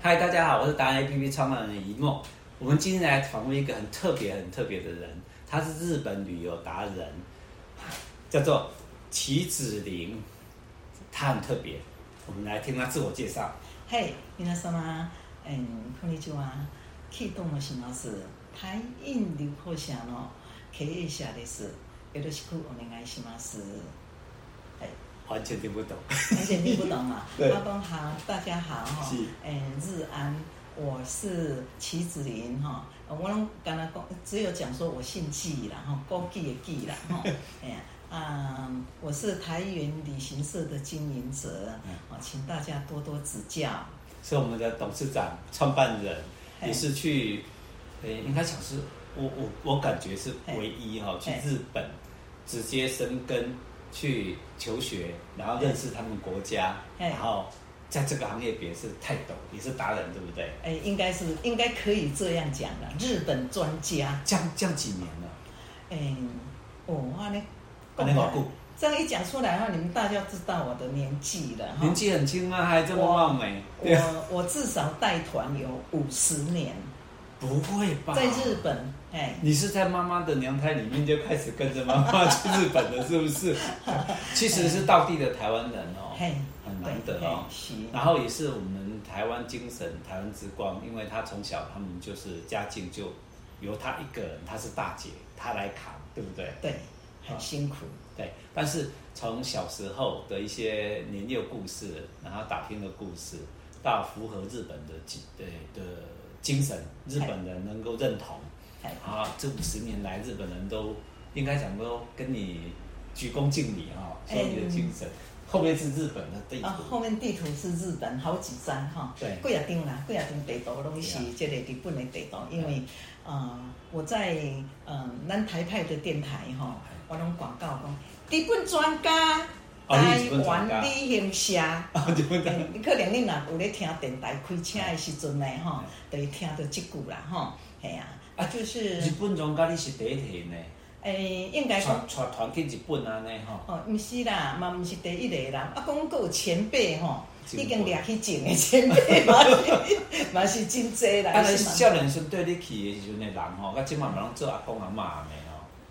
嗨，大家好，我是达人 APP 创办人一梦。我们今天来访问一个很特别、很特别的人，他是日本旅游达人，叫做齐子玲。他很特别，我们来听他自我介绍。嘿，皆さま，嗯，こんにちは。闻いてもします。台印旅行社の経営者です。よろしくお愿いします。 完全听不懂，完全听不懂啊？阿公好，大家好哈。是，嗯，日安，我是齐子林哈。我拢刚才讲，只有讲说我姓纪啦哈，高纪的纪啦哈。哎呀，嗯，我是台元旅行社的经营者，啊，请大家多多指教。是我们的董事长、创办人，也是去，呃，应该讲是，我我我感觉是唯一哈，去日本直接生根。去求学，然后认识他们国家，然后在这个行业别是泰斗，也是达人，对不对？哎，应该是应该可以这样讲的，日本专家。这样这样几年了？哎，哦，那你，那你老这样一讲出来的话，你们大家知道我的年纪了。年纪很轻啊，还这么貌美。我 我至少带团有五十年。不会吧？在日本，哎，你是在妈妈的娘胎里面就开始跟着妈妈 去日本了，是不是？其实是道地的台湾人哦，很难得哦。然后也是我们台湾精神、台湾之光，因为他从小他们就是家境就由他一个人，他是大姐，他来扛，对不对？对，很辛苦。对，但是从小时候的一些年幼故事，然后打拼的故事，到符合日本的对的。精神，日本人能够认同，啊，这五十年来，日本人都应该讲都跟你鞠躬尽礼哈，说你的精神。后面是日本的地图，啊后面地图是日本好几张哈，对，贵啊张啦，贵啊张地图拢是这个日本的地图，因为啊，我在嗯南台派的电台哈，我拢广告讲日本专家。台湾旅行社，你可能你若有咧听电台开车的时阵呢，吼，就会听到这句啦，吼，系啊，啊就是日本专家你是第一个呢？诶，应该说带团去日本安尼，吼。哦，毋是啦，嘛毋是第一个啦，啊，讲有前辈吼，已经掠去前的前辈嘛是，嘛是真济啦。啊，少年时对你去的时阵的人吼，甲，即满拢做阿公阿妈的。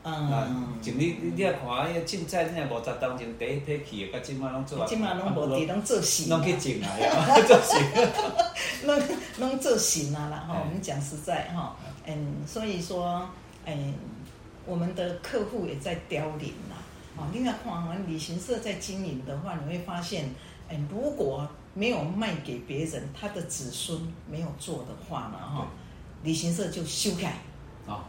嗯，就你你你也看，伊个凊彩，你也五十当前第一批去的，甲即马拢做啊，即马拢无伫拢做神，拢去种啊，做神，拢拢做神啊啦！哈，我们讲实在哈，嗯，所以说，嗯，我们的客户也在凋零啦。啊，另外看完旅行社在经营的话，你会发现，嗯，如果没有卖给别人，他的子孙没有做的话呢，哈，旅行社就休改。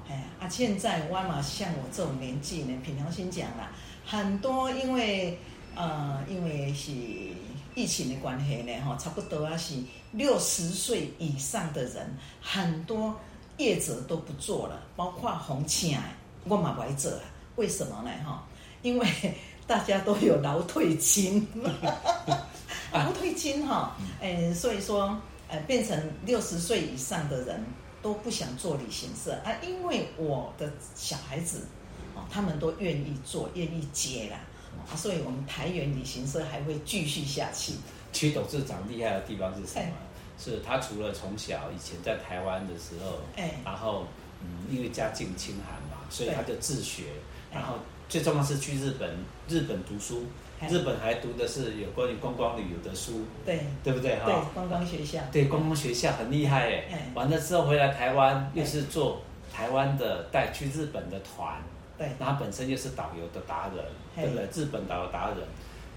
哎啊！现在我嘛像我这种年纪呢，凭良心讲啦，很多因为呃，因为是疫情的关系呢，哈，差不多啊是六十岁以上的人，很多业者都不做了，包括红青哎，我嘛不爱做了。为什么呢？哈，因为 大家都有劳退金，劳退金哈，嗯，所以说呃，变成六十岁以上的人。都不想做旅行社啊，因为我的小孩子，哦，他们都愿意做，愿意接啦，啊，所以我们台元旅行社还会继续下去。其实董事长厉害的地方是什么？欸、是他除了从小以前在台湾的时候，哎、然后嗯，因为家境清寒嘛，所以他就自学，欸、然后最重要是去日本，日本读书。日本还读的是有关于观光旅游的书，对对不对哈？对，观光学校，对观光学校很厉害哎。完了之后回来台湾，又是做台湾的带去日本的团，对，然后本身又是导游的达人，对不对？日本导游达人。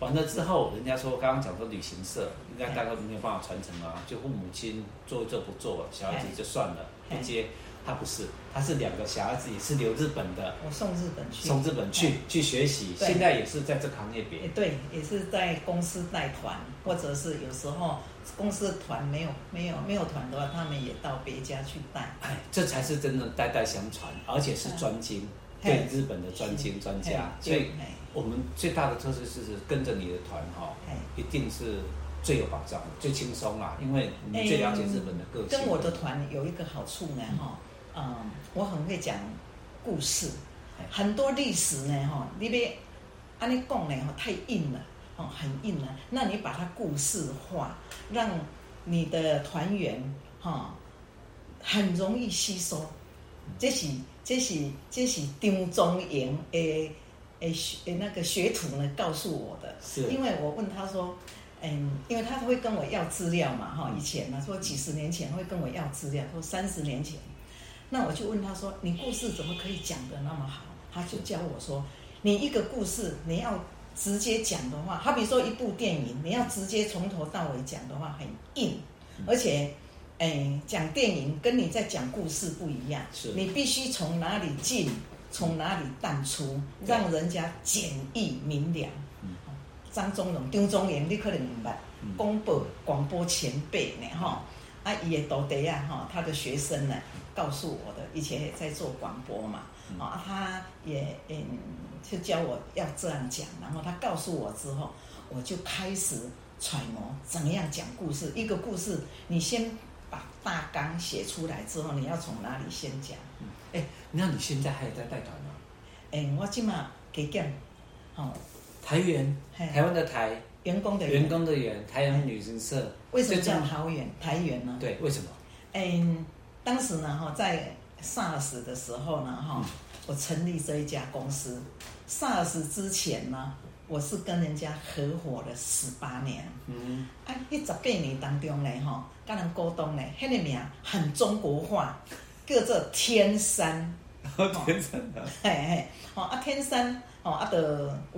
完了之后，人家说刚刚讲说旅行社应该大概没有办法传承啊，就父母亲做一做不做，小孩子就算了，不接。他不是，他是两个小孩子，也是留日本的。我送日本去，送日本去去学习，现在也是在这个行业边。对，也是在公司带团，或者是有时候公司的团没有没有没有团的话，他们也到别家去带。哎，这才是真的代代相传，而且是专精，对日本的专精专家。所以，我们最大的特色是跟着你的团哈，一定是最有保障、最轻松啦，因为你最了解日本的个性。跟我的团有一个好处呢，哈。嗯，我很会讲故事，很多历史呢，哈，你别按你讲呢，哈，太硬了，哦，很硬了。那你把它故事化，让你的团员哈很容易吸收。这是这是这是丁忠营诶诶学诶那个学徒呢告诉我的，是因为我问他说，嗯，因为他会跟我要资料嘛哈，以前呢说几十年前会跟我要资料，说三十年前，那我就问他说，你故事怎么可以讲得那么好？他就教我说，你一个故事你要直接讲的话，好比说一部电影，你要直接从头到尾讲的话很硬，而且。哎，讲电影跟你在讲故事不一样，是你必须从哪里进，从哪里淡出，让人家简易明了。张忠荣、张忠言，你可能明白。广播广播前辈呢，哈，啊，伊的徒弟啊，哈，他的学生呢，告诉我的，以前也在做广播嘛，啊，他也嗯，就教我要这样讲，然后他告诉我之后，我就开始揣摩怎么样讲故事。一个故事，你先。把大纲写出来之后，你要从哪里先讲？哎、欸，那你现在还有在带团吗？哎、欸，我今嘛给讲，哦，台员，台湾的台，员工的员工的员，台湾旅行社。为什么叫桃园台员呢？对，为什么？嗯、欸，当时呢，哈，在 SARS 的时候呢，哈、嗯，我成立这一家公司。SARS 之前呢？我是跟人家合伙了十八年，嗯，啊，一十八年当中呢，哈，跟人沟通呢，那个名很中国化，叫做天山，天山啊，嘿嘿，哦啊天山，哦啊，就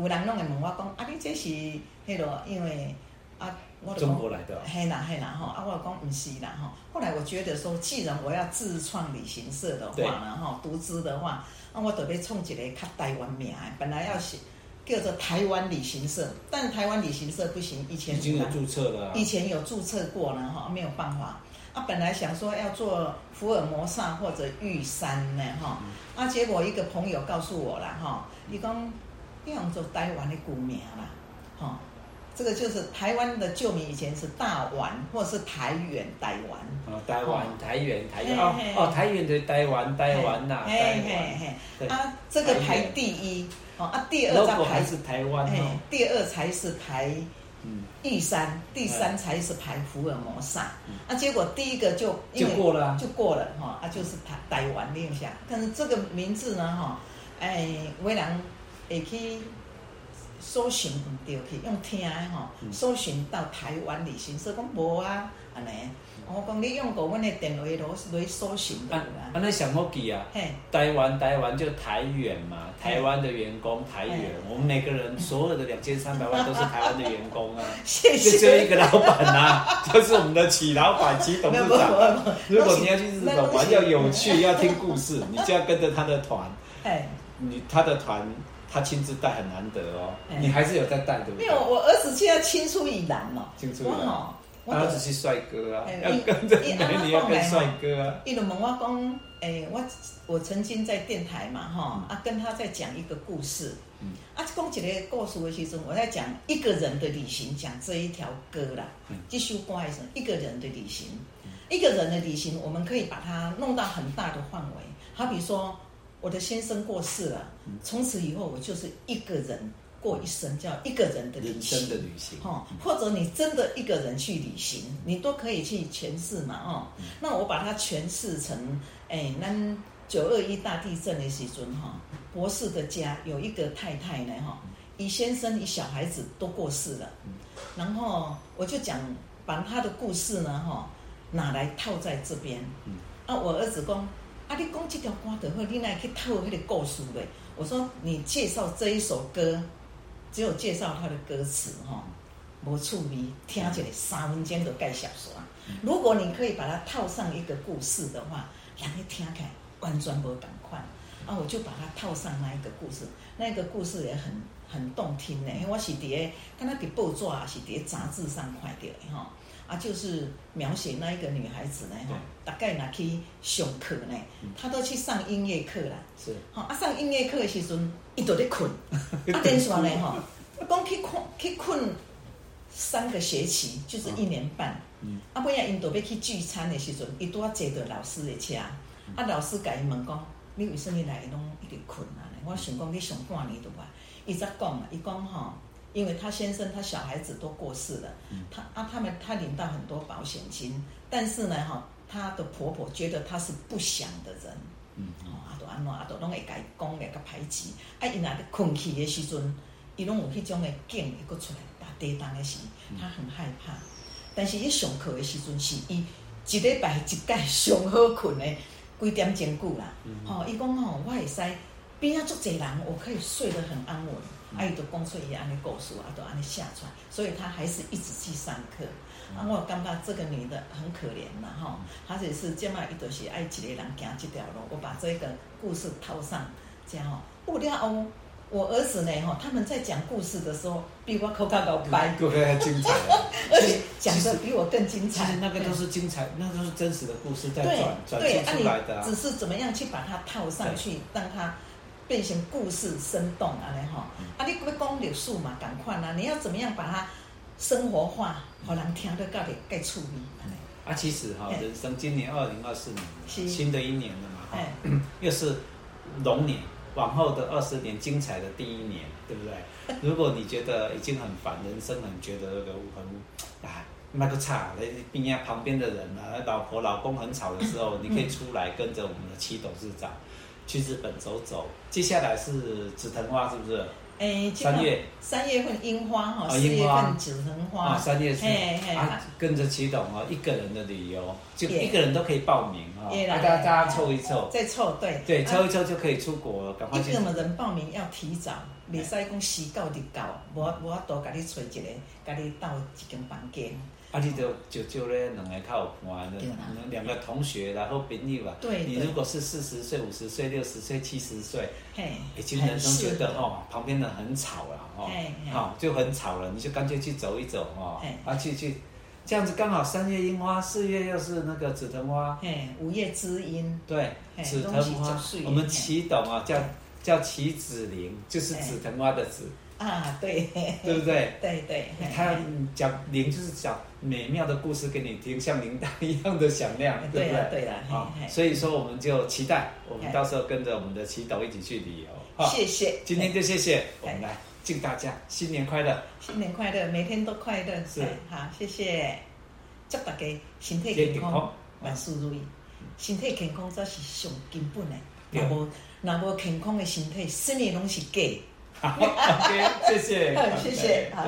有人拢会问我讲，啊，你这是迄个，因为啊，我中国来的，嘿啦嘿啦，哈，啊，我讲唔是啦，哈，后来我觉得说，既然我要自创旅行社的话呢，哈，独资的话，那我得要创一个较台湾名，本来要写。叫做台湾旅行社，但台湾旅行社不行，以前已经有注册了，以前有注册过了哈，没有办法。啊，本来想说要做福尔摩沙或者玉山呢哈，啊，结果一个朋友告诉我了哈，你讲你用做台湾的古名啦，哈，这个就是台湾的旧名，以前是大湾或者是台远台湾。哦，台湾台远台远哦哦，台远的台湾台湾呐，台湾。啊，这个排第一。哦啊，第二才排是台湾，第二才是排玉山，第三才是排福尔摩沙。啊，结果第一个就就过了，就过了哈啊，就是台台湾念下。但是这个名字呢哈，哎，为人会去搜寻唔到去，用听的吼，搜寻到台湾旅行社讲无啊，安尼。我讲你用过阮的电话来来搜寻的啦。啊，那想好记啊。嘿台湾台湾就台远嘛，台湾的员工台远，我们每个人所有的两千三百万都是台湾的员工啊。谢谢。就只有一个老板呐，就是我们的祁老板、祁董事长。如果你要去日本玩，要有趣，要听故事，你就要跟着他的团。哎。你他的团，他亲自带很难得哦。你还是有在带对不对？没有，我儿子现在青出于蓝了。青出于蓝。我儿子是帅哥啊，要跟着美女，要跟帅哥啊。伊就问我讲，诶，我我曾经在电台嘛，哈，啊，跟他在讲一个故事，啊，讲一个故事的时候，我在讲一个人的旅行，讲这一条歌啦，这首歌是一个人的旅行，一个人的旅行，我们可以把它弄到很大的范围，好比说我的先生过世了，从此以后我就是一个人。过一生叫一个人的旅行，的旅行，或者你真的一个人去旅行，你都可以去诠释嘛，哦，那我把它诠释成，哎，那九二一大地震的时阵，哈，博士的家有一个太太呢，哈，以先生以小孩子都过世了，然后我就讲把他的故事呢，哈，拿来套在这边，啊，我儿子讲，啊，你讲这条歌的话，你来去套那个故事嘞，我说你介绍这一首歌。只有介绍它的歌词哈，无趣味，听起来三分钟就盖小说。如果你可以把它套上一个故事的话，让你听起来完全不赶快。啊，我就把它套上那一个故事，那个故事也很很动听呢。我是伫个，敢若伫报纸啊，是伫杂志上看到的哈。啊，就是描写那一个女孩子呢，哈，大概若去上课呢，她都去上音乐课啦。是，好啊，上音乐课的时阵。伊都在困，啊，等于说呢，哈，讲去困去困三个学期，就是一年半。嗯，啊，尾仔因都要去聚餐的时阵，伊拄啊坐到老师的车，啊，老师甲伊问讲，你为什么来拢一直困啊？我想讲你上半年都话？伊则讲啊，伊讲吼，因为他先生他小孩子都过世了，嗯、他啊他们他领到很多保险金，但是呢哈，他的婆婆觉得他是不祥的人，嗯，哦阿多安诺阿多拢会改讲会个排挤，啊伊那的困去的时阵，伊拢有迄种的劲会搁出来打地当的时，他很害怕，嗯、但是伊上课的时阵是伊一礼拜一届上好困的，几点钟久啦，吼伊讲吼我会使边啊足侪人，我可以睡得很安稳。阿姨都讲出伊安尼故事啊，都安尼写出来，所以她还是一直去上课。啊，我感觉这个女的很可怜呐，哈，她只是这么一朵是爱一个人行这条路。我把这个故事套上，这样哦。不料哦，我儿子呢，哈，他们在讲故事的时候，比我口干高白，更精彩，而且讲的比我更精彩。其实那个都是精彩，那都是真实的故事在转转述出来的。只是怎么样去把它套上去，让它。变成故事生动安尼吼，啊，你不讲历史嘛，赶快啊！你要怎么样把它生活化，让人听得到的该处理。啊，其实哈，人生今年二零二四年，新的一年了嘛，哈，又是龙年，往后的二十年精彩的第一年，对不对？如果你觉得已经很烦，人生很觉得那个很啊，那个差，那边啊旁边的人啊，老婆老公很吵的时候，你可以出来跟着我们的七董事长。去日本走走，接下来是紫藤花，是不是？哎，三月三月份樱花哈，四月份紫藤花。啊，三月份啊，跟着祁董哦，一个人的旅游，就一个人都可以报名啊，大家大家凑一凑，再凑对对，凑一凑就可以出国了，赶快去。一个人报名要提早，袂使讲时到就到，我我多给你找一个，给你到一间房间。啊，你就就就咧，两个靠玩的，两个同学然后朋友啊。对。你如果是四十岁、五十岁、六十岁、七十岁，已经人生觉得哦，旁边的很吵了哦，好就很吵了，你就干脆去走一走哦，啊去去，这样子刚好三月樱花，四月又是那个紫藤花，五月知音。对，紫藤花，我们祈董啊，叫叫祈子玲，就是紫藤花的紫。啊，对，对不对？对 对，他讲铃就是讲美妙的故事给你听，像铃铛一样的响亮，对不对？对了，好，所以说我们就期待我们到时候跟着我们的祈祷一起去旅游。谢谢，今天就谢谢，我们来敬大家新年快乐，新年快乐，每天都快乐。是，好，谢谢，祝大家身体健康，万事如意。身体健康才是上根本的，若无若无健康的身体，什么拢是假。好，OK，谢谢，谢谢，好。